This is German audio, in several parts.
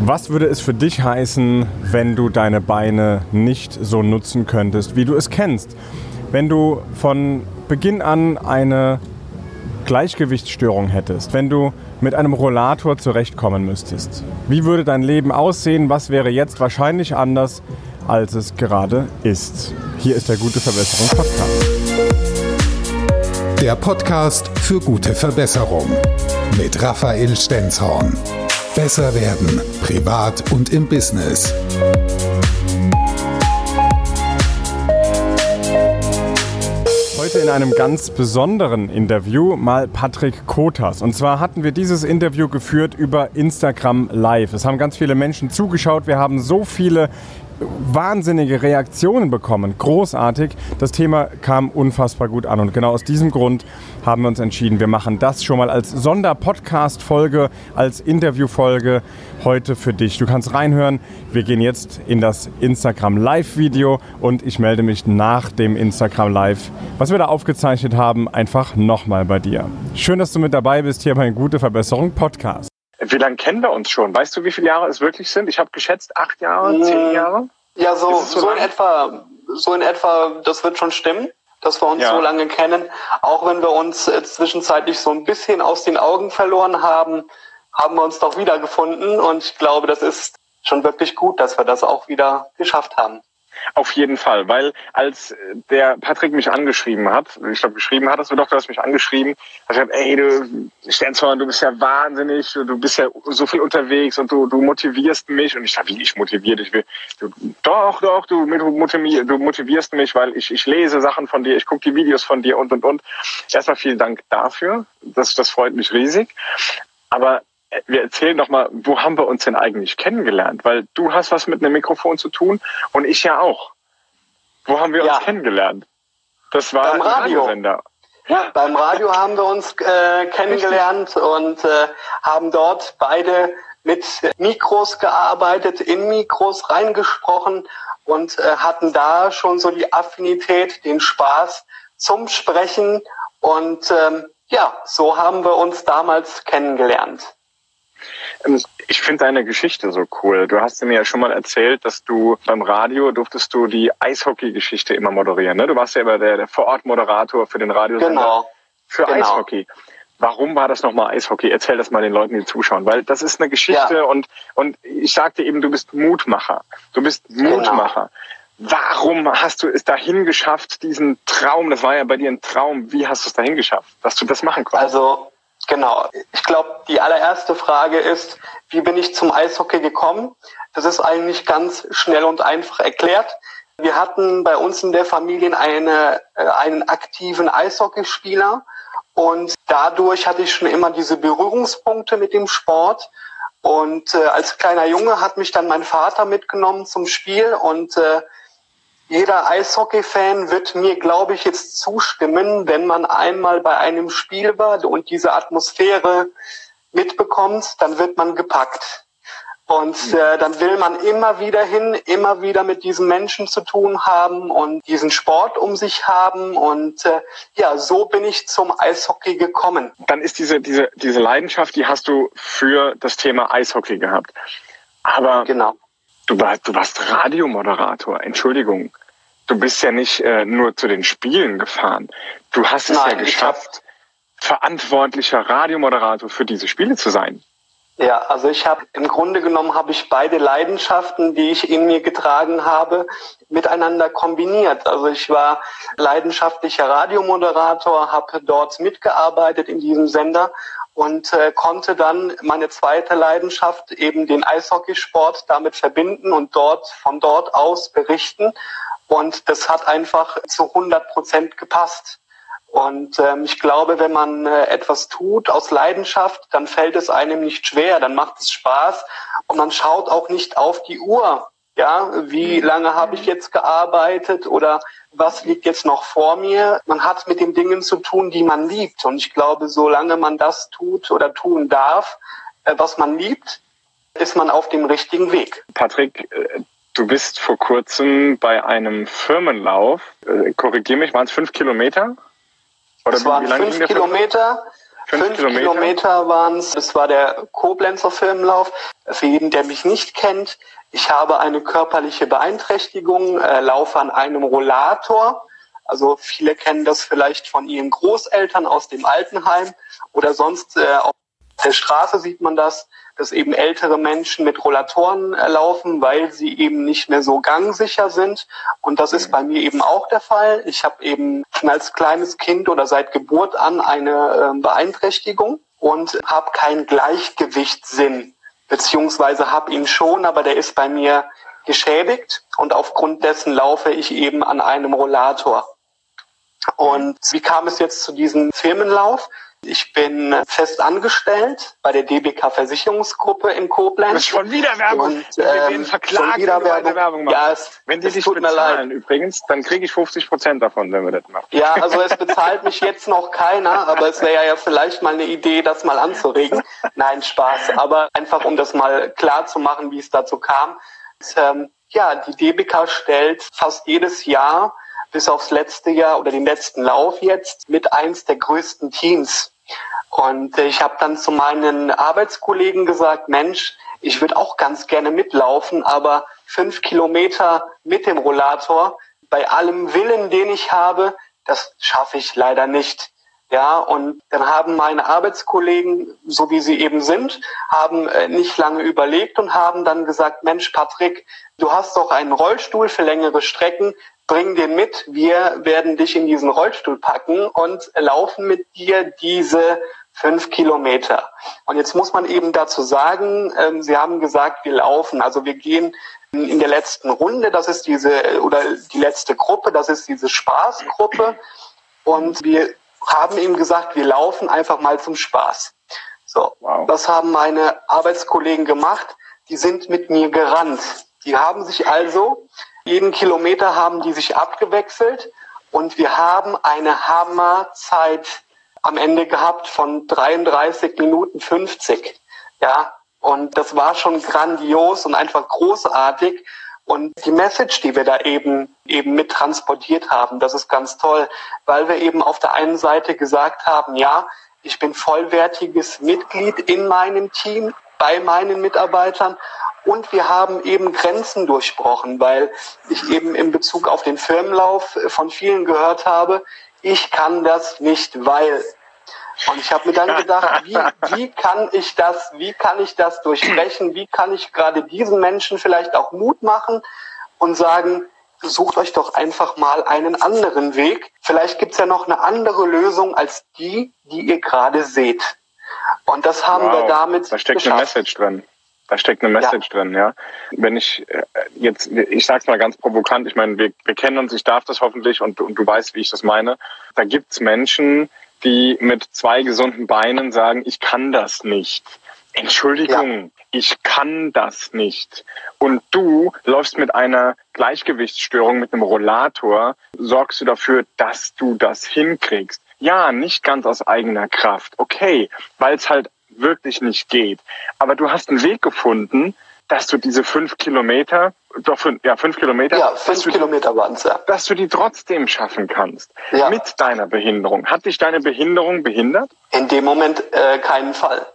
Was würde es für dich heißen, wenn du deine Beine nicht so nutzen könntest, wie du es kennst? Wenn du von Beginn an eine Gleichgewichtsstörung hättest, wenn du mit einem Rollator zurechtkommen müsstest, wie würde dein Leben aussehen? Was wäre jetzt wahrscheinlich anders, als es gerade ist? Hier ist der Gute Verbesserung Podcast. Der Podcast für gute Verbesserung mit Raphael Stenzhorn. Besser werden, privat und im Business. Heute in einem ganz besonderen Interview mal Patrick Kotas. Und zwar hatten wir dieses Interview geführt über Instagram Live. Es haben ganz viele Menschen zugeschaut. Wir haben so viele wahnsinnige Reaktionen bekommen. Großartig. Das Thema kam unfassbar gut an. Und genau aus diesem Grund haben wir uns entschieden, wir machen das schon mal als Sonderpodcast-Folge, als Interview-Folge heute für dich. Du kannst reinhören. Wir gehen jetzt in das Instagram Live-Video und ich melde mich nach dem Instagram Live, was wir da aufgezeichnet haben, einfach nochmal bei dir. Schön, dass du mit dabei bist hier bei Gute Verbesserung Podcast. Wie lange kennen wir uns schon? Weißt du, wie viele Jahre es wirklich sind? Ich habe geschätzt acht Jahre, zehn Jahre. Ja, so, so, so in etwa, so in etwa, das wird schon stimmen, dass wir uns ja. so lange kennen. Auch wenn wir uns äh, zwischenzeitlich so ein bisschen aus den Augen verloren haben, haben wir uns doch wiedergefunden. Und ich glaube, das ist schon wirklich gut, dass wir das auch wieder geschafft haben. Auf jeden Fall, weil als der Patrick mich angeschrieben hat, ich glaube, geschrieben hattest du doch, du hast mich angeschrieben, hat gesagt, ey, du Sternzorn, du bist ja wahnsinnig, du bist ja so viel unterwegs und du, du motivierst mich. Und ich sage, wie ich motiviere dich? Du, doch, doch, du, du motivierst mich, weil ich, ich lese Sachen von dir, ich gucke die Videos von dir und, und, und. Erstmal vielen Dank dafür. Das, das freut mich riesig. Aber wir erzählen doch mal, wo haben wir uns denn eigentlich kennengelernt? Weil du hast was mit einem Mikrofon zu tun und ich ja auch. Wo haben wir ja. uns kennengelernt? Das war Beim Radio. Radiosender. Ja. Beim Radio haben wir uns äh, kennengelernt und äh, haben dort beide mit Mikros gearbeitet, in Mikros reingesprochen und äh, hatten da schon so die Affinität, den Spaß zum Sprechen und ähm, ja, so haben wir uns damals kennengelernt. Ähm, ich finde deine Geschichte so cool. Du hast mir ja schon mal erzählt, dass du beim Radio durftest du die Eishockey-Geschichte immer moderieren. Ne? Du warst ja immer der, der Vorort-Moderator für den Radiosender genau. für genau. Eishockey. Warum war das nochmal Eishockey? Erzähl das mal den Leuten, die zuschauen, weil das ist eine Geschichte ja. und, und ich sagte eben, du bist Mutmacher. Du bist genau. Mutmacher. Genau. Warum hast du es dahin geschafft, diesen Traum, das war ja bei dir ein Traum, wie hast du es dahin geschafft, dass du das machen konntest? Also Genau. Ich glaube, die allererste Frage ist, wie bin ich zum Eishockey gekommen? Das ist eigentlich ganz schnell und einfach erklärt. Wir hatten bei uns in der Familie eine, äh, einen aktiven Eishockeyspieler und dadurch hatte ich schon immer diese Berührungspunkte mit dem Sport. Und äh, als kleiner Junge hat mich dann mein Vater mitgenommen zum Spiel und äh, jeder Eishockey-Fan wird mir, glaube ich, jetzt zustimmen, wenn man einmal bei einem Spiel war und diese Atmosphäre mitbekommt, dann wird man gepackt. Und äh, dann will man immer wieder hin, immer wieder mit diesen Menschen zu tun haben und diesen Sport um sich haben. Und äh, ja, so bin ich zum Eishockey gekommen. Dann ist diese, diese, diese Leidenschaft, die hast du für das Thema Eishockey gehabt. Aber genau. Du warst, du warst Radiomoderator, Entschuldigung. Du bist ja nicht äh, nur zu den Spielen gefahren. Du hast es Nein, ja geschafft, verantwortlicher Radiomoderator für diese Spiele zu sein. Ja, also ich habe im Grunde genommen habe ich beide Leidenschaften, die ich in mir getragen habe, miteinander kombiniert. Also ich war leidenschaftlicher Radiomoderator, habe dort mitgearbeitet in diesem Sender und äh, konnte dann meine zweite Leidenschaft, eben den Eishockeysport, damit verbinden und dort von dort aus berichten. Und das hat einfach zu 100 Prozent gepasst. Und ähm, ich glaube, wenn man äh, etwas tut aus Leidenschaft, dann fällt es einem nicht schwer, dann macht es Spaß und man schaut auch nicht auf die Uhr. Ja, wie lange habe ich jetzt gearbeitet oder was liegt jetzt noch vor mir? Man hat mit den Dingen zu tun, die man liebt. Und ich glaube, solange man das tut oder tun darf, äh, was man liebt, ist man auf dem richtigen Weg. Patrick, äh, du bist vor kurzem bei einem Firmenlauf, äh, korrigier mich, waren es fünf Kilometer? Oder es waren fünf Kilometer Fünf, Fünf Kilometer? Kilometer, waren es. Das war der Koblenzer Filmlauf. Für jeden, der mich nicht kennt, ich habe eine körperliche Beeinträchtigung, äh, laufe an einem Rollator. Also viele kennen das vielleicht von ihren Großeltern aus dem Altenheim oder sonst äh, auf der Straße sieht man das, dass eben ältere Menschen mit Rollatoren äh, laufen, weil sie eben nicht mehr so gangsicher sind. Und das ist bei mir eben auch der Fall. Ich habe eben schon als kleines Kind oder seit Geburt an eine äh, Beeinträchtigung und habe keinen Gleichgewichtssinn, beziehungsweise habe ihn schon, aber der ist bei mir geschädigt und aufgrund dessen laufe ich eben an einem Rollator. Und wie kam es jetzt zu diesem Firmenlauf? Ich bin fest angestellt bei der DBK Versicherungsgruppe in Koblenz. Schon wieder Werbung. Und, wir werden ähm, verklagt, schon wieder wenn weiter Werbung. Werbung machen. Ja, es- wenn die dich bezahlen übrigens, dann kriege ich 50 Prozent davon, wenn wir das machen. Ja, also es bezahlt mich jetzt noch keiner, aber es wäre ja vielleicht mal eine Idee, das mal anzuregen. Nein, Spaß. Aber einfach, um das mal klar zu machen, wie es dazu kam. Ist, ähm, ja, die DBK stellt fast jedes Jahr bis aufs letzte Jahr oder den letzten Lauf jetzt mit eins der größten Teams. Und äh, ich habe dann zu meinen Arbeitskollegen gesagt, Mensch, ich würde auch ganz gerne mitlaufen, aber fünf Kilometer mit dem Rollator, bei allem Willen, den ich habe, das schaffe ich leider nicht. Ja, und dann haben meine Arbeitskollegen, so wie sie eben sind, haben äh, nicht lange überlegt und haben dann gesagt, Mensch, Patrick, du hast doch einen Rollstuhl für längere Strecken, bring den mit, wir werden dich in diesen Rollstuhl packen und laufen mit dir diese fünf Kilometer. Und jetzt muss man eben dazu sagen, ähm, Sie haben gesagt, wir laufen, also wir gehen in der letzten Runde, das ist diese, oder die letzte Gruppe, das ist diese Spaßgruppe. Und wir haben eben gesagt, wir laufen einfach mal zum Spaß. So, Wow. was haben meine Arbeitskollegen gemacht? Die sind mit mir gerannt. Die haben sich also, jeden Kilometer haben die sich abgewechselt und wir haben eine Hammerzeit am Ende gehabt von 33 Minuten 50. Ja, und das war schon grandios und einfach großartig. Und die Message, die wir da eben, eben mit transportiert haben, das ist ganz toll, weil wir eben auf der einen Seite gesagt haben, ja, ich bin vollwertiges Mitglied in meinem Team, bei meinen Mitarbeitern und wir haben eben Grenzen durchbrochen, weil ich eben in Bezug auf den Firmenlauf von vielen gehört habe, ich kann das nicht, weil. Und ich habe mir dann gedacht, wie, wie kann ich das, wie kann ich das durchbrechen, wie kann ich gerade diesen Menschen vielleicht auch Mut machen und sagen, sucht euch doch einfach mal einen anderen Weg. Vielleicht gibt's ja noch eine andere Lösung als die, die ihr gerade seht. Und das haben wir Wow, damit Da steckt geschafft. eine Message drin. Da steckt eine Message drin, ja. Wenn ich äh, jetzt, ich sag's mal ganz provokant, ich meine, wir, wir kennen uns, ich darf das hoffentlich und, und du weißt, wie ich das meine. Da gibt's Menschen, die mit zwei gesunden Beinen sagen, ich kann das nicht. Entschuldigung, ich kann das nicht. Und du läufst mit einer Gleichgewichtsstörung, mit einem Rollator, sorgst du dafür, dass du das hinkriegst. Ja, nicht ganz aus eigener Kraft. Okay, weil es halt wirklich nicht geht. Aber du hast einen Weg gefunden, dass du diese fünf Kilometer, doch fünf, ja, fünf Kilometer, Ja, dass, fünf du, Kilometer waren's ja. dass du die trotzdem schaffen kannst. Ja. Mit deiner Behinderung. Hat dich deine Behinderung behindert? In dem Moment äh, keinen Fall.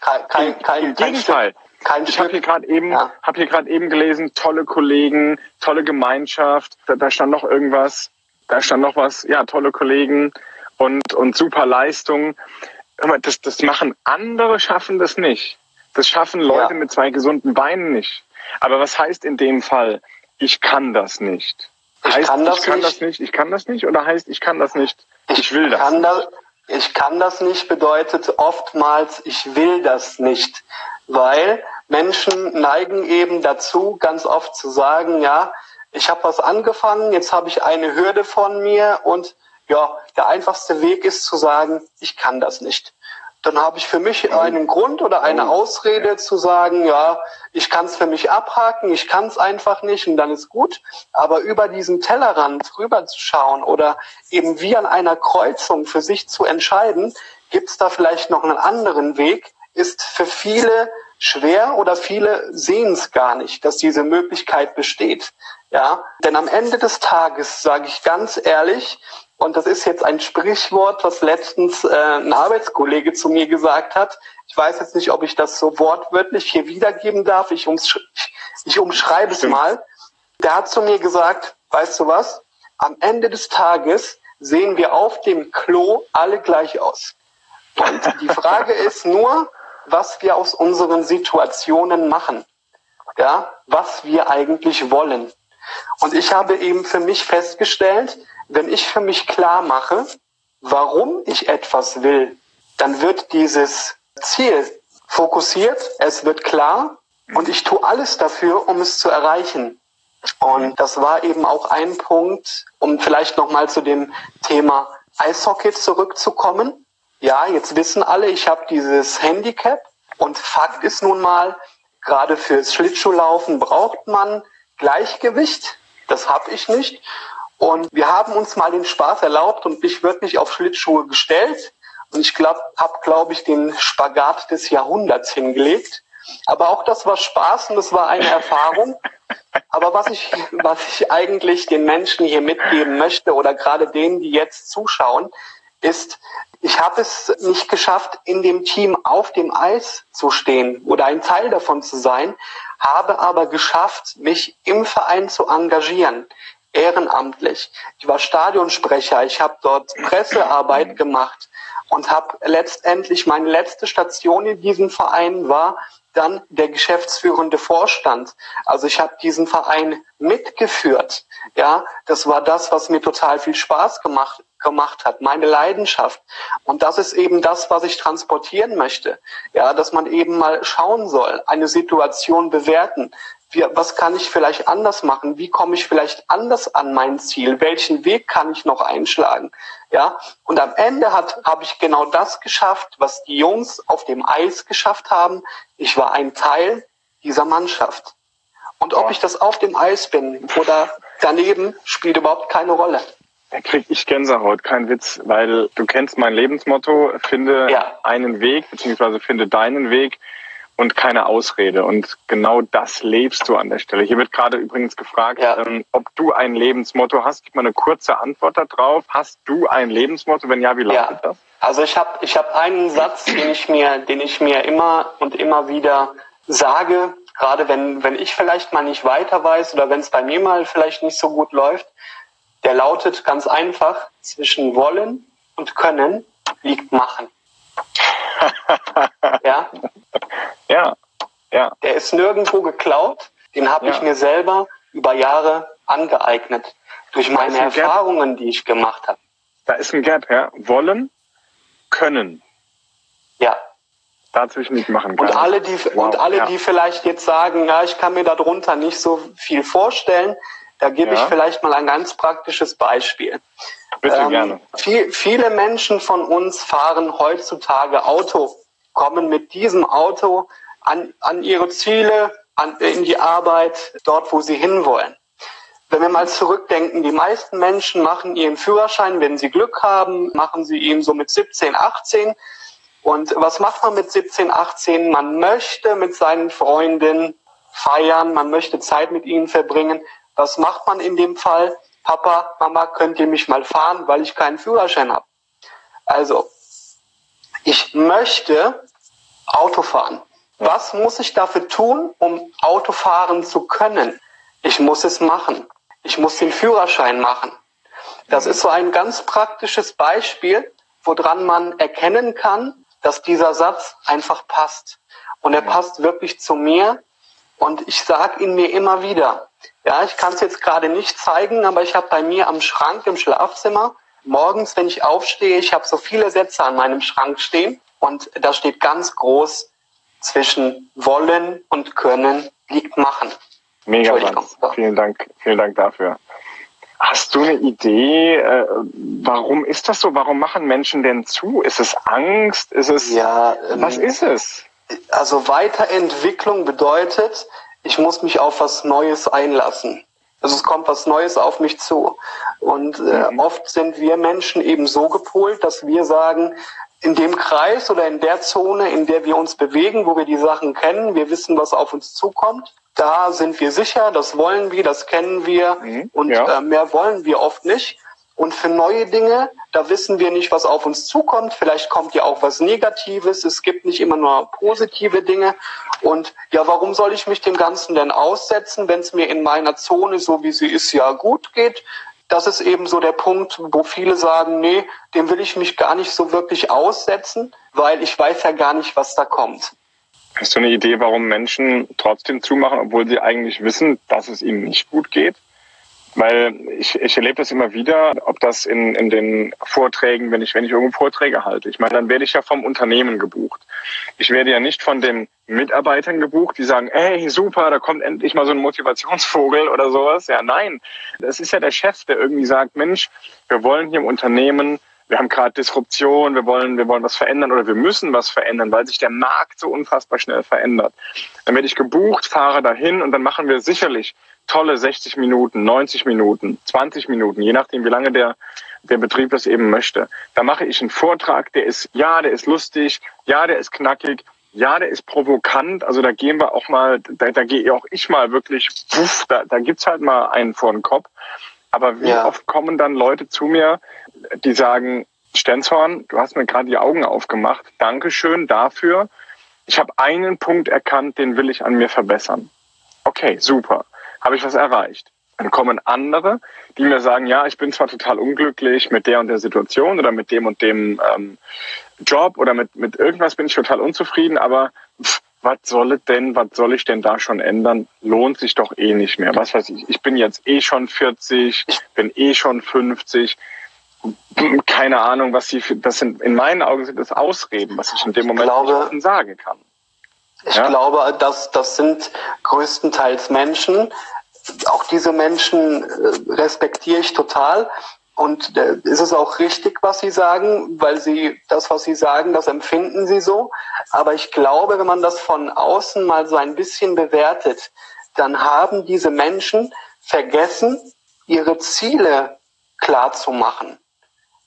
Kein, kein, kein, Im kein Gegenteil. Stück, kein Ich habe hier gerade eben, Ja. hab hier gerade eben gelesen, tolle Kollegen, tolle Gemeinschaft. Da, da stand noch irgendwas. Da stand noch was. Ja, tolle Kollegen und und super Leistung. Das, das machen andere, schaffen das nicht. Das schaffen Leute Ja. mit zwei gesunden Beinen nicht. Aber was heißt in dem Fall, ich kann das nicht? Ich heißt, kann das ich kann nicht. das nicht, ich kann das nicht oder heißt, ich kann das nicht, ich, will das. Kann nicht. da, ich kann das nicht bedeutet oftmals, ich will das nicht. Weil Menschen neigen eben dazu, ganz oft zu sagen, ja, ich habe was angefangen, jetzt habe ich eine Hürde von mir und ja, der einfachste Weg ist zu sagen, ich kann das nicht. Dann habe ich für mich einen Grund oder eine Ausrede zu sagen, ja, ich kann es für mich abhaken, ich kann es einfach nicht und dann ist gut. Aber über diesen Tellerrand rüber zu schauen oder eben wie an einer Kreuzung für sich zu entscheiden, gibt es da vielleicht noch einen anderen Weg, ist für viele schwer oder viele sehen es gar nicht, dass diese Möglichkeit besteht. Ja, denn am Ende des Tages sage ich ganz ehrlich, Und das ist jetzt ein Sprichwort, was letztens äh, ein Arbeitskollege zu mir gesagt hat. Ich weiß jetzt nicht, ob ich das so wortwörtlich hier wiedergeben darf. Ich, umsch ich umschreibe es mal. Der hat zu mir gesagt, weißt du was? Am Ende des Tages sehen wir auf dem Klo alle gleich aus. Und die Frage ist nur, was wir aus unseren Situationen machen. Ja, was wir eigentlich wollen. Und ich habe eben für mich festgestellt, wenn ich für mich klar mache, warum ich etwas will, dann wird dieses Ziel fokussiert, es wird klar und ich tue alles dafür, um es zu erreichen. Und das war eben auch ein Punkt, um vielleicht nochmal zu dem Thema Eishockey zurückzukommen. Ja, jetzt wissen alle, ich habe dieses Handicap und Fakt ist nun mal, gerade fürs Schlittschuhlaufen braucht man Gleichgewicht. Das habe ich nicht. Und wir haben uns mal den Spaß erlaubt und mich wirklich auf Schlittschuhe gestellt. Und ich glaube, habe, glaube ich, den Spagat des Jahrhunderts hingelegt. Aber auch das war Spaß und das war eine Erfahrung. Aber was ich, was ich eigentlich den Menschen hier mitgeben möchte oder gerade denen, die jetzt zuschauen, ist, ich habe es nicht geschafft, in dem Team auf dem Eis zu stehen oder ein Teil davon zu sein, habe aber geschafft, mich im Verein zu engagieren, ehrenamtlich. Ich war Stadionsprecher, ich habe dort Pressearbeit gemacht und habe letztendlich meine letzte Station in diesem Verein war dann der geschäftsführende Vorstand. Also ich habe diesen Verein mitgeführt. Ja, das war das, was mir total viel Spaß gemacht gemacht hat, meine Leidenschaft. Und das ist eben das, was ich transportieren möchte. Ja, dass man eben mal schauen soll, eine Situation bewerten. Wie, was kann ich vielleicht anders machen? Wie komme ich vielleicht anders an mein Ziel? Welchen Weg kann ich noch einschlagen? Ja, und am Ende hat, habe ich genau das geschafft, was die Jungs auf dem Eis geschafft haben. Ich war ein Teil dieser Mannschaft. Und ob ich das auf dem Eis bin oder daneben, spielt überhaupt keine Rolle. Da krieg ich Gänsehaut, kein Witz, weil du kennst mein Lebensmotto, finde ja. einen Weg, beziehungsweise finde deinen Weg und keine Ausrede. Und genau das lebst du an der Stelle. Hier wird gerade übrigens gefragt, ja. ähm, ob du ein Lebensmotto hast. Gib mal eine kurze Antwort darauf. Hast du ein Lebensmotto? Wenn ja, wie lautet ja. das? Also ich habe ich hab einen Satz, den ich mir, den ich mir immer und immer wieder sage, gerade wenn, wenn ich vielleicht mal nicht weiter weiß oder wenn es bei mir mal vielleicht nicht so gut läuft, der lautet ganz einfach, zwischen wollen und können liegt machen. ja? Ja, ja. Der ist nirgendwo geklaut, den habe ja. ich mir selber über Jahre angeeignet. Durch meine Erfahrungen, die ich gemacht habe. Da ist ein Gap, ja. Wollen, können. Ja. Dazwischen nicht machen kann. Und alle, die, wow. und alle, ja. die vielleicht jetzt sagen, ja, ich kann mir darunter nicht so viel vorstellen, da gebe ja. ich vielleicht mal ein ganz praktisches Beispiel. Bitte ähm, gerne. Viel, viele Menschen von uns fahren heutzutage Auto, kommen mit diesem Auto an, an ihre Ziele, an, in die Arbeit, dort, wo sie hinwollen. Wenn wir mal zurückdenken, die meisten Menschen machen ihren Führerschein, wenn sie Glück haben, machen sie ihn so mit 17, 18. Und was macht man mit 17, 18? Man möchte mit seinen Freunden feiern, man möchte Zeit mit ihnen verbringen. Was macht man in dem Fall? Papa, Mama, könnt ihr mich mal fahren, weil ich keinen Führerschein habe? Also, ich möchte Auto fahren. Was muss ich dafür tun, um Auto fahren zu können? Ich muss es machen. Ich muss den Führerschein machen. Das ist so ein ganz praktisches Beispiel, woran man erkennen kann, dass dieser Satz einfach passt. Und er passt wirklich zu mir. Und ich sage ihn mir immer wieder. Ja, ich kann es jetzt gerade nicht zeigen, aber ich habe bei mir am Schrank im Schlafzimmer morgens, wenn ich aufstehe, ich habe so viele Sätze an meinem Schrank stehen und da steht ganz groß zwischen wollen und können liegt machen. Mega, vielen Dank, vielen Dank dafür. Hast du eine Idee, äh, warum ist das so? Warum machen Menschen denn zu? Ist es Angst? Ist es ja, ähm, was ist es? Also Weiterentwicklung bedeutet, ich muss mich auf was Neues einlassen. Also es kommt was Neues auf mich zu. Und äh, mhm. oft sind wir Menschen eben so gepolt, dass wir sagen, in dem Kreis oder in der Zone, in der wir uns bewegen, wo wir die Sachen kennen, wir wissen, was auf uns zukommt, da sind wir sicher, das wollen wir, das kennen wir mhm, und ja. äh, mehr wollen wir oft nicht. Und für neue Dinge, da wissen wir nicht, was auf uns zukommt. Vielleicht kommt ja auch was Negatives. Es gibt nicht immer nur positive Dinge. Und ja, warum soll ich mich dem Ganzen denn aussetzen, wenn es mir in meiner Zone, so wie sie ist, ja gut geht? Das ist eben so der Punkt, wo viele sagen, nee, dem will ich mich gar nicht so wirklich aussetzen, weil ich weiß ja gar nicht, was da kommt. Hast du eine Idee, warum Menschen trotzdem zumachen, obwohl sie eigentlich wissen, dass es ihnen nicht gut geht? Weil ich, ich erlebe das immer wieder, ob das in, in den Vorträgen, wenn ich, wenn ich irgendwo Vorträge halte. Ich meine, dann werde ich ja vom Unternehmen gebucht. Ich werde ja nicht von den Mitarbeitern gebucht, die sagen, hey, super, da kommt endlich mal so ein Motivationsvogel oder sowas. Ja, nein. Das ist ja der Chef, der irgendwie sagt, Mensch, wir wollen hier im Unternehmen wir haben gerade Disruption, wir wollen, wir wollen was verändern oder wir müssen was verändern, weil sich der Markt so unfassbar schnell verändert. Dann werde ich gebucht, fahre dahin und dann machen wir sicherlich tolle 60 Minuten, 90 Minuten, 20 Minuten, je nachdem, wie lange der, der Betrieb das eben möchte. Da mache ich einen Vortrag, der ist, ja, der ist lustig, ja, der ist knackig, ja, der ist provokant. Also da gehen wir auch mal, da, da gehe auch ich mal wirklich, puff, da, da gibt's halt mal einen vor den Kopf. Aber wie ja. oft kommen dann Leute zu mir, die sagen, Stenzhorn, du hast mir gerade die Augen aufgemacht. Dankeschön dafür. Ich habe einen Punkt erkannt, den will ich an mir verbessern. Okay, super habe ich was erreicht. Dann kommen andere, die mir sagen, ja, ich bin zwar total unglücklich mit der und der Situation oder mit dem und dem ähm, Job oder mit, mit irgendwas bin ich total unzufrieden, aber pff, was soll denn, was soll ich denn da schon ändern? Lohnt sich doch eh nicht mehr. Was weiß ich, ich bin jetzt eh schon 40, bin eh schon 50. Keine Ahnung, was sie, das sind, in meinen Augen sind das Ausreden, was ich in dem Moment glaube, sagen kann. Ich ja? glaube, dass das sind größtenteils Menschen. Auch diese Menschen äh, respektiere ich total. Und äh, ist es auch richtig, was Sie sagen, weil Sie das, was Sie sagen, das empfinden Sie so. Aber ich glaube, wenn man das von außen mal so ein bisschen bewertet, dann haben diese Menschen vergessen, ihre Ziele klar zu machen.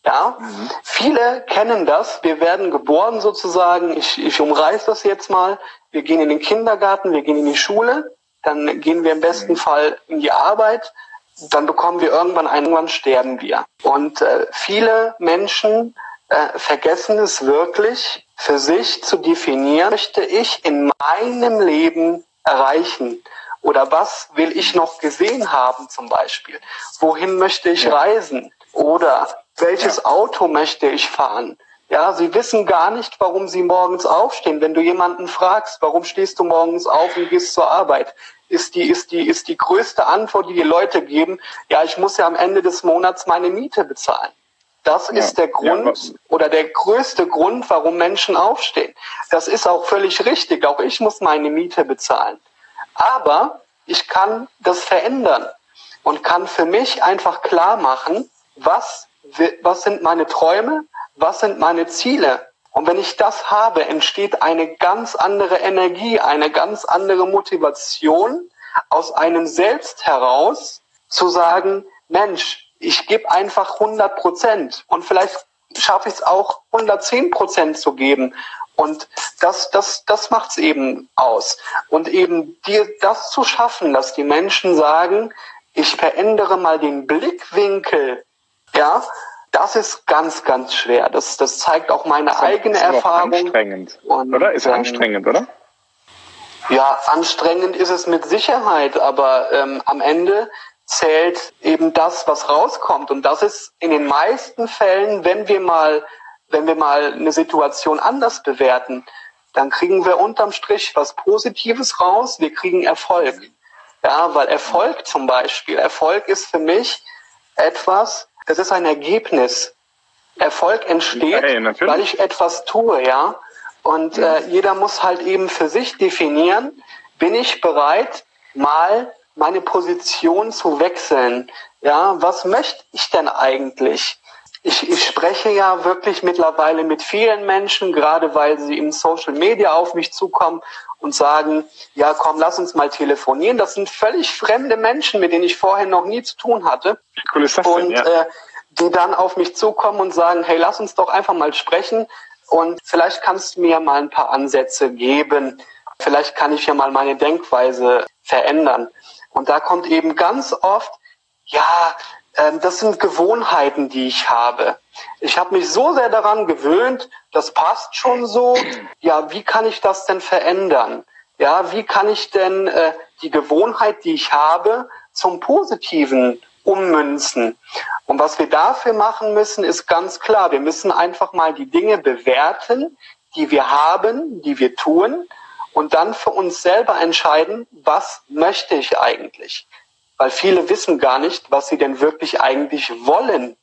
Ja, mhm. viele kennen das. Wir werden geboren sozusagen. Ich, ich umreiß das jetzt mal. Wir gehen in den Kindergarten, wir gehen in die Schule, dann gehen wir im besten Fall in die Arbeit, dann bekommen wir irgendwann einen, irgendwann sterben wir. Und äh, viele Menschen äh, vergessen es wirklich, für sich zu definieren, möchte ich in meinem Leben erreichen? Oder was will ich noch gesehen haben zum Beispiel? Wohin möchte ich ja. reisen? Oder welches ja. Auto möchte ich fahren? Ja, sie wissen gar nicht, warum sie morgens aufstehen. Wenn du jemanden fragst, warum stehst du morgens auf und gehst zur Arbeit, ist die, ist die, ist die größte Antwort, die die Leute geben, ja, ich muss ja am Ende des Monats meine Miete bezahlen. Das ja, ist der Grund ja, oder der größte Grund, warum Menschen aufstehen. Das ist auch völlig richtig. Auch ich muss meine Miete bezahlen. Aber ich kann das verändern und kann für mich einfach klar machen, was, was sind meine Träume, was sind meine Ziele? Und wenn ich das habe, entsteht eine ganz andere Energie, eine ganz andere Motivation aus einem Selbst heraus zu sagen, Mensch, ich gebe einfach 100 Prozent und vielleicht schaffe ich es auch 110 Prozent zu geben. Und das, das, das macht's eben aus. Und eben dir das zu schaffen, dass die Menschen sagen, ich verändere mal den Blickwinkel, ja, das ist ganz, ganz schwer. Das, das zeigt auch meine das eigene ist Erfahrung. Anstrengend, und, oder? Ist ähm, anstrengend, oder? Ja, anstrengend ist es mit Sicherheit, aber ähm, am Ende zählt eben das, was rauskommt. Und das ist in den meisten Fällen, wenn wir mal, wenn wir mal eine Situation anders bewerten, dann kriegen wir unterm Strich was Positives raus. Wir kriegen Erfolg. Ja, weil Erfolg zum Beispiel, Erfolg ist für mich etwas, das ist ein Ergebnis. Erfolg entsteht, hey, weil ich etwas tue, ja. Und äh, jeder muss halt eben für sich definieren, bin ich bereit, mal meine Position zu wechseln? Ja, was möchte ich denn eigentlich? Ich, ich spreche ja wirklich mittlerweile mit vielen Menschen, gerade weil sie im Social Media auf mich zukommen und sagen, ja, komm, lass uns mal telefonieren. Das sind völlig fremde Menschen, mit denen ich vorher noch nie zu tun hatte. Wie cool ist das und denn, ja? äh, die dann auf mich zukommen und sagen, hey, lass uns doch einfach mal sprechen und vielleicht kannst du mir mal ein paar Ansätze geben. Vielleicht kann ich ja mal meine Denkweise verändern. Und da kommt eben ganz oft, ja, das sind Gewohnheiten, die ich habe. Ich habe mich so sehr daran gewöhnt, das passt schon so. Ja, wie kann ich das denn verändern? Ja, wie kann ich denn äh, die Gewohnheit, die ich habe, zum Positiven ummünzen? Und was wir dafür machen müssen, ist ganz klar. Wir müssen einfach mal die Dinge bewerten, die wir haben, die wir tun, und dann für uns selber entscheiden, was möchte ich eigentlich? Weil viele wissen gar nicht, was sie denn wirklich eigentlich wollen.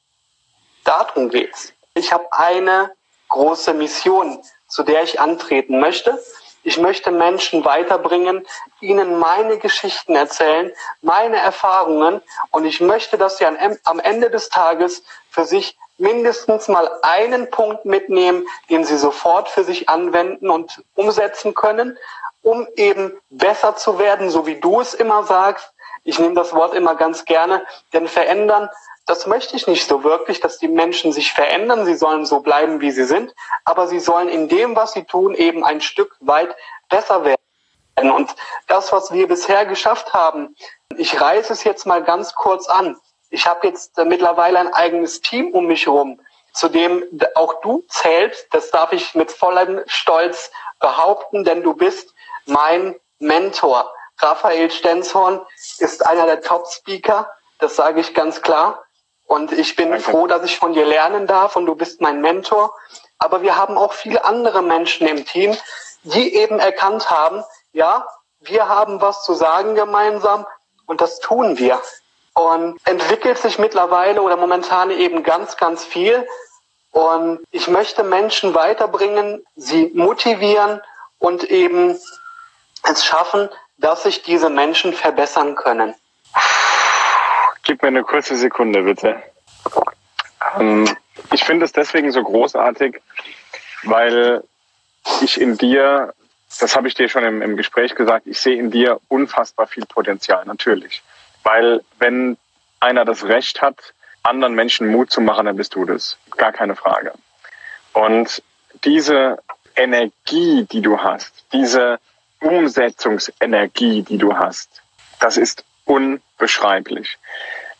Darum geht's. Ich habe eine große Mission, zu der ich antreten möchte. Ich möchte Menschen weiterbringen, ihnen meine Geschichten erzählen, meine Erfahrungen und ich möchte, dass sie am Ende des Tages für sich mindestens mal einen Punkt mitnehmen, den sie sofort für sich anwenden und umsetzen können, um eben besser zu werden, so wie du es immer sagst. Ich nehme das Wort immer ganz gerne, denn verändern, das möchte ich nicht so wirklich, dass die Menschen sich verändern. Sie sollen so bleiben, wie sie sind, aber sie sollen in dem, was sie tun, eben ein Stück weit besser werden. Und das, was wir bisher geschafft haben, ich reiße es jetzt mal ganz kurz an. Ich habe jetzt äh, mittlerweile ein eigenes Team um mich herum, zu dem auch du zählst. Das darf ich mit vollem Stolz behaupten, denn du bist mein Mentor. Raphael Stenzhorn ist einer der Top-Speaker, das sage ich ganz klar. Und ich bin Danke. froh, dass ich von dir lernen darf und du bist mein Mentor. Aber wir haben auch viele andere Menschen im Team, die eben erkannt haben, ja, wir haben was zu sagen gemeinsam und das tun wir und entwickelt sich mittlerweile oder momentan eben ganz, ganz viel. Und ich möchte Menschen weiterbringen, sie motivieren und eben es schaffen, dass sich diese Menschen verbessern können. Gib mir eine kurze Sekunde, bitte. Ähm, ich finde es deswegen so großartig, weil ich in dir, das habe ich dir schon im, im Gespräch gesagt, ich sehe in dir unfassbar viel Potenzial, natürlich. Weil wenn einer das Recht hat, anderen Menschen Mut zu machen, dann bist du das. Gar keine Frage. Und diese Energie, die du hast, diese Umsetzungsenergie, die du hast, das ist unbeschreiblich.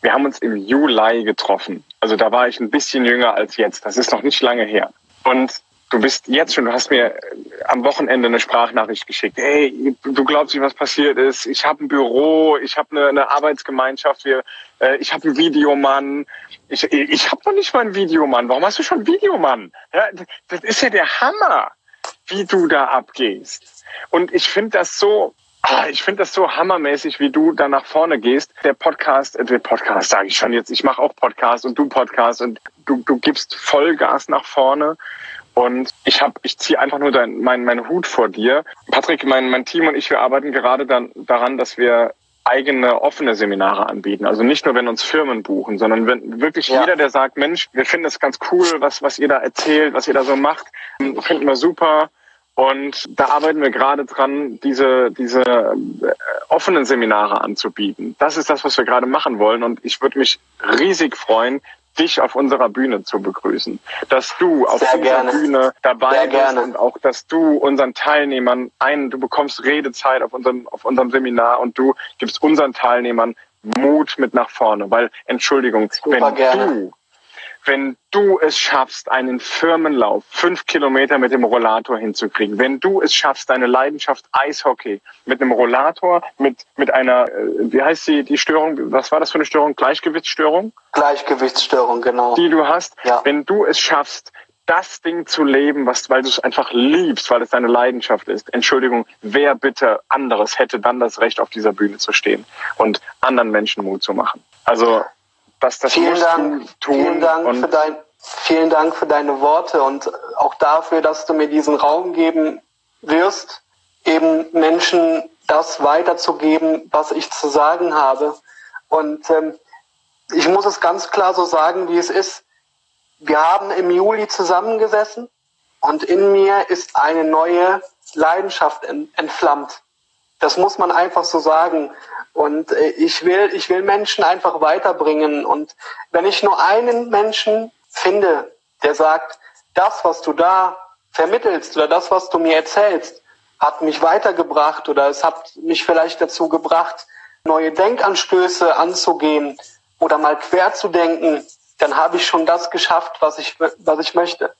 Wir haben uns im Juli getroffen. Also da war ich ein bisschen jünger als jetzt. Das ist noch nicht lange her. Und du bist jetzt schon, du hast mir am Wochenende eine Sprachnachricht geschickt. Hey, du glaubst nicht, was passiert ist. Ich habe ein Büro, ich habe eine, eine, Arbeitsgemeinschaft, wir, äh, ich habe einen Videomann. Ich, ich habe noch nicht mal einen Videomann. Warum hast du schon einen Videomann? Ja, das ist ja der Hammer, wie du da abgehst. Und ich finde das so, ah, ich finde das so hammermäßig, wie du da nach vorne gehst. Der Podcast, äh, der Podcast sage ich schon jetzt, ich mache auch Podcast und du Podcast und du, du gibst Vollgas nach vorne und ich habe, ich ziehe einfach nur dein, meinen mein Hut vor dir. Patrick, mein, mein Team und ich, wir arbeiten gerade dann daran, dass wir eigene offene Seminare anbieten. Also nicht nur, wenn uns Firmen buchen, sondern wenn wirklich ja. jeder, der sagt, Mensch, wir finden es ganz cool, was, was ihr da erzählt, was ihr da so macht, finden wir super. Und da arbeiten wir gerade dran, diese, diese äh, offenen Seminare anzubieten. Das ist das, was wir gerade machen wollen. Und ich würde mich riesig freuen, dich auf unserer Bühne zu begrüßen. Dass du auf Sehr dieser gerne. Bühne dabei Sehr bist gerne. und auch, dass du unseren Teilnehmern einen, du bekommst Redezeit auf unserem, auf unserem Seminar und du gibst unseren Teilnehmern Mut mit nach vorne. Weil, Entschuldigung, Super wenn gerne. du wenn du es schaffst, einen Firmenlauf fünf Kilometer mit dem Rollator hinzukriegen, wenn du es schaffst, deine Leidenschaft Eishockey mit einem Rollator, mit, mit einer, äh, wie heißt sie, die Störung, was war das für eine Störung? Gleichgewichtsstörung? Gleichgewichtsstörung, genau. Die du hast, ja. wenn du es schaffst, das Ding zu leben, was, weil du es einfach liebst, weil es deine Leidenschaft ist. Entschuldigung, wer bitte anderes hätte dann das Recht, auf dieser Bühne zu stehen und anderen Menschen Mut zu machen? Also das, das vielen Dank, vielen Dank für dein, vielen Dank für deine Worte und auch dafür, dass du mir diesen Raum geben wirst, eben Menschen das weiterzugeben, was ich zu sagen habe. Und ähm, ich muss es ganz klar so sagen, wie es ist. Wir haben im Juli zusammengesessen und in mir ist eine neue Leidenschaft entflammt. Das muss man einfach so sagen. Und äh, ich will, ich will Menschen einfach weiterbringen. Und wenn ich nur einen Menschen finde, der sagt, das, was du da vermittelst oder das, was du mir erzählst, hat mich weitergebracht oder es hat mich vielleicht dazu gebracht, neue Denkanstöße anzugehen, oder mal quer zu denken, dann habe ich schon das geschafft, was ich, was ich möchte.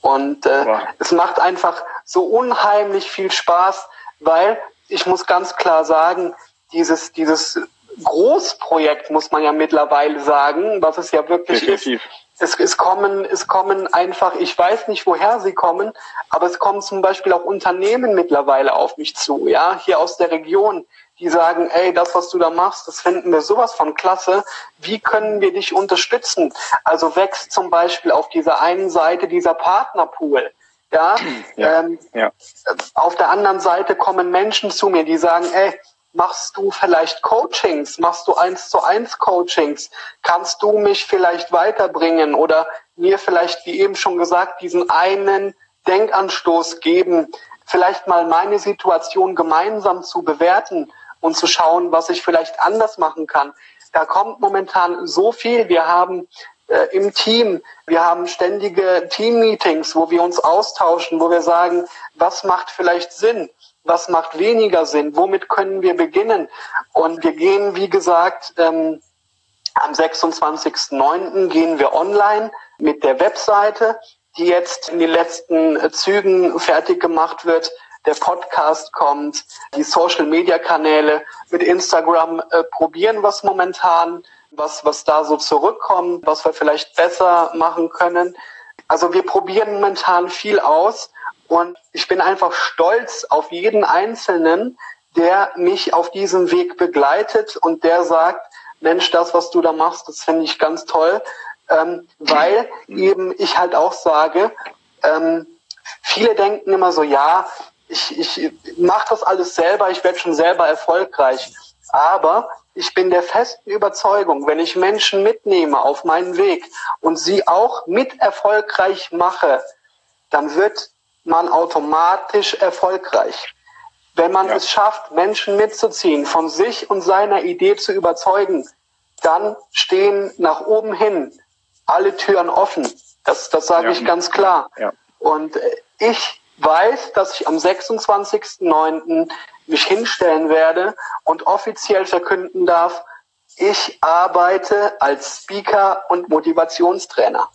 Und äh, wow. es macht einfach so unheimlich viel Spaß, weil ich muss ganz klar sagen, dieses, dieses Großprojekt, muss man ja mittlerweile sagen, was es ja wirklich Definitiv. ist. Es, es, kommen, es kommen einfach, ich weiß nicht, woher sie kommen, aber es kommen zum Beispiel auch Unternehmen mittlerweile auf mich zu, ja, hier aus der Region, die sagen, ey, das, was du da machst, das finden wir sowas von klasse. Wie können wir dich unterstützen? Also wächst zum Beispiel auf dieser einen Seite dieser Partnerpool. Ja, ja, ähm, ja. Auf der anderen Seite kommen Menschen zu mir, die sagen, ey, machst du vielleicht Coachings? Machst du eins zu eins Coachings? Kannst du mich vielleicht weiterbringen oder mir vielleicht, wie eben schon gesagt, diesen einen Denkanstoß geben, vielleicht mal meine Situation gemeinsam zu bewerten und zu schauen, was ich vielleicht anders machen kann. Da kommt momentan so viel. Wir haben äh, im Team, wir haben ständige Team-Meetings, wo wir uns austauschen, wo wir sagen, was macht vielleicht Sinn, was macht weniger Sinn, womit können wir beginnen. Und wir gehen, wie gesagt, ähm, am 26.09. gehen wir online mit der Webseite, die jetzt in den letzten Zügen fertig gemacht wird der Podcast kommt, die Social-Media-Kanäle mit Instagram äh, probieren was momentan, was, was da so zurückkommt, was wir vielleicht besser machen können. Also wir probieren momentan viel aus und ich bin einfach stolz auf jeden Einzelnen, der mich auf diesem Weg begleitet und der sagt, Mensch, das, was du da machst, das finde ich ganz toll, ähm, weil eben ich halt auch sage, ähm, viele denken immer so, ja, ich, ich mache das alles selber, ich werde schon selber erfolgreich. Aber ich bin der festen Überzeugung, wenn ich Menschen mitnehme auf meinen Weg und sie auch mit erfolgreich mache, dann wird man automatisch erfolgreich. Wenn man ja. es schafft, Menschen mitzuziehen, von sich und seiner Idee zu überzeugen, dann stehen nach oben hin alle Türen offen. Das, das sage ja. ich ganz klar. Ja. Und ich weiß, dass ich am 26.09. mich hinstellen werde und offiziell verkünden darf, ich arbeite als Speaker und Motivationstrainer.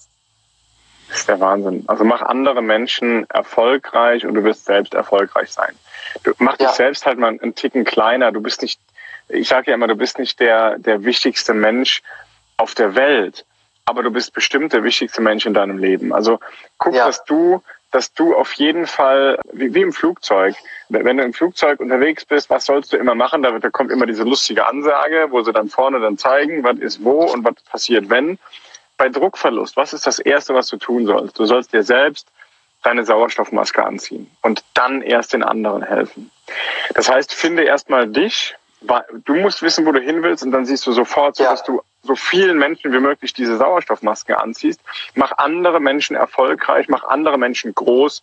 Das ist der Wahnsinn. Also mach andere Menschen erfolgreich und du wirst selbst erfolgreich sein. Du mach ja. dich selbst halt mal einen Ticken kleiner. Du bist nicht, ich sage ja immer, du bist nicht der, der wichtigste Mensch auf der Welt, aber du bist bestimmt der wichtigste Mensch in deinem Leben. Also guck, ja. dass du dass du auf jeden Fall, wie, wie im Flugzeug, wenn du im Flugzeug unterwegs bist, was sollst du immer machen? Da, da kommt immer diese lustige Ansage, wo sie dann vorne dann zeigen, was ist wo und was passiert, wenn. Bei Druckverlust, was ist das Erste, was du tun sollst? Du sollst dir selbst deine Sauerstoffmaske anziehen und dann erst den anderen helfen. Das heißt, finde erstmal dich, du musst wissen, wo du hin willst und dann siehst du sofort, so, ja. dass du so vielen Menschen wie möglich diese Sauerstoffmasken anziehst. Mach andere Menschen erfolgreich, mach andere Menschen groß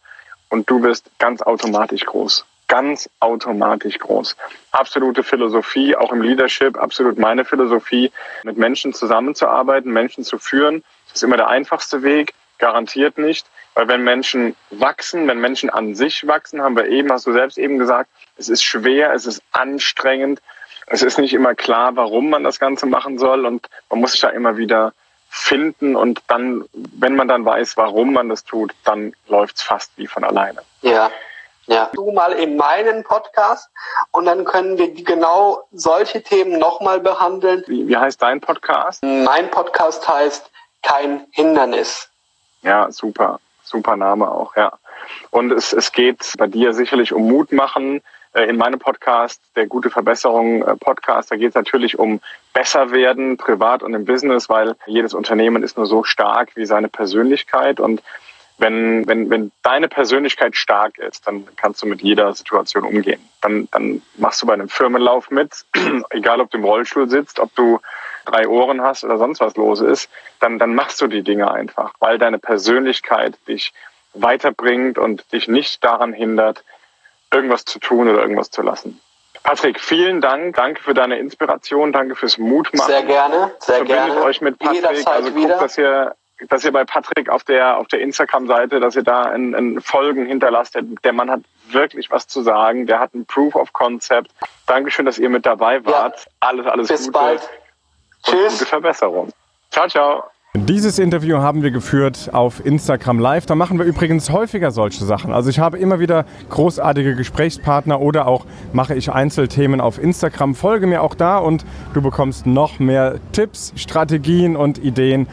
und du wirst ganz automatisch groß. Ganz automatisch groß. Absolute Philosophie, auch im Leadership, absolut meine Philosophie, mit Menschen zusammenzuarbeiten, Menschen zu führen. Ist immer der einfachste Weg, garantiert nicht. Weil wenn Menschen wachsen, wenn Menschen an sich wachsen, haben wir eben, hast du selbst eben gesagt, es ist schwer, es ist anstrengend, es ist nicht immer klar, warum man das Ganze machen soll und man muss sich da immer wieder finden und dann, wenn man dann weiß, warum man das tut, dann läuft es fast wie von alleine. Ja. Ja. Du mal in meinen Podcast und dann können wir genau solche Themen nochmal behandeln. Wie, wie heißt dein Podcast? Mein Podcast heißt Kein Hindernis. Ja, super. Super Name auch, ja. Und es, es geht bei dir sicherlich um Mut machen, äh, in meinem Podcast, der Gute Verbesserung äh, Podcast, da geht es natürlich um besser werden, privat und im Business, weil jedes Unternehmen ist nur so stark wie seine Persönlichkeit und wenn, wenn, wenn deine Persönlichkeit stark ist, dann kannst du mit jeder Situation umgehen. Dann, dann machst du bei einem Firmenlauf mit, egal ob du im Rollstuhl sitzt, ob du drei Ohren hast oder sonst was los ist, dann, dann machst du die Dinge einfach, weil deine Persönlichkeit dich weiterbringt und dich nicht daran hindert, irgendwas zu tun oder irgendwas zu lassen. Patrick, vielen Dank. Danke für deine Inspiration. Danke fürs Mutmachen. Sehr gerne. Sehr Verbindet gerne. euch mit Patrick. Jederzeit also guckt, wieder. dass ihr, dass ihr bei Patrick auf der, auf der Instagram-Seite, dass ihr da in, in Folgen hinterlasst. Der, der Mann hat wirklich was zu sagen. Der hat ein Proof of Concept. Dankeschön, dass ihr mit dabei wart. Ja. Alles, alles Bis Gute. bald. Tschüss. Gute Verbesserung. Ciao, ciao. Dieses Interview haben wir geführt auf Instagram Live. Da machen wir übrigens häufiger solche Sachen. Also ich habe immer wieder großartige Gesprächspartner oder auch mache ich Einzelthemen auf Instagram. Folge mir auch da und du bekommst noch mehr Tipps, Strategien und Ideen,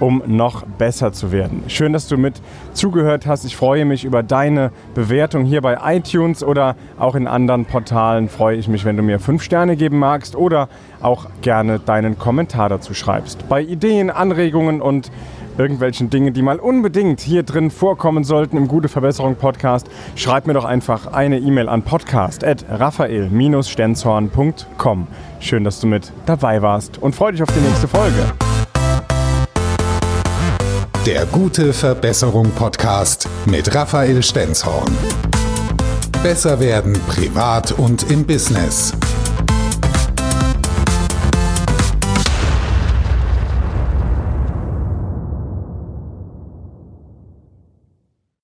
um noch besser zu werden. Schön, dass du mit zugehört hast. Ich freue mich über deine Bewertung hier bei iTunes oder auch in anderen Portalen. Freue ich mich, wenn du mir fünf Sterne geben magst oder auch gerne deinen Kommentar dazu schreibst. Bei Ideen, Anregungen und irgendwelchen Dingen, die mal unbedingt hier drin vorkommen sollten im Gute Verbesserung Podcast, schreib mir doch einfach eine E-Mail an podcast.raphael-stenzhorn.com. Schön, dass du mit dabei warst und freue dich auf die nächste Folge. Der Gute Verbesserung Podcast mit Raphael Stenzhorn. Besser werden privat und im Business.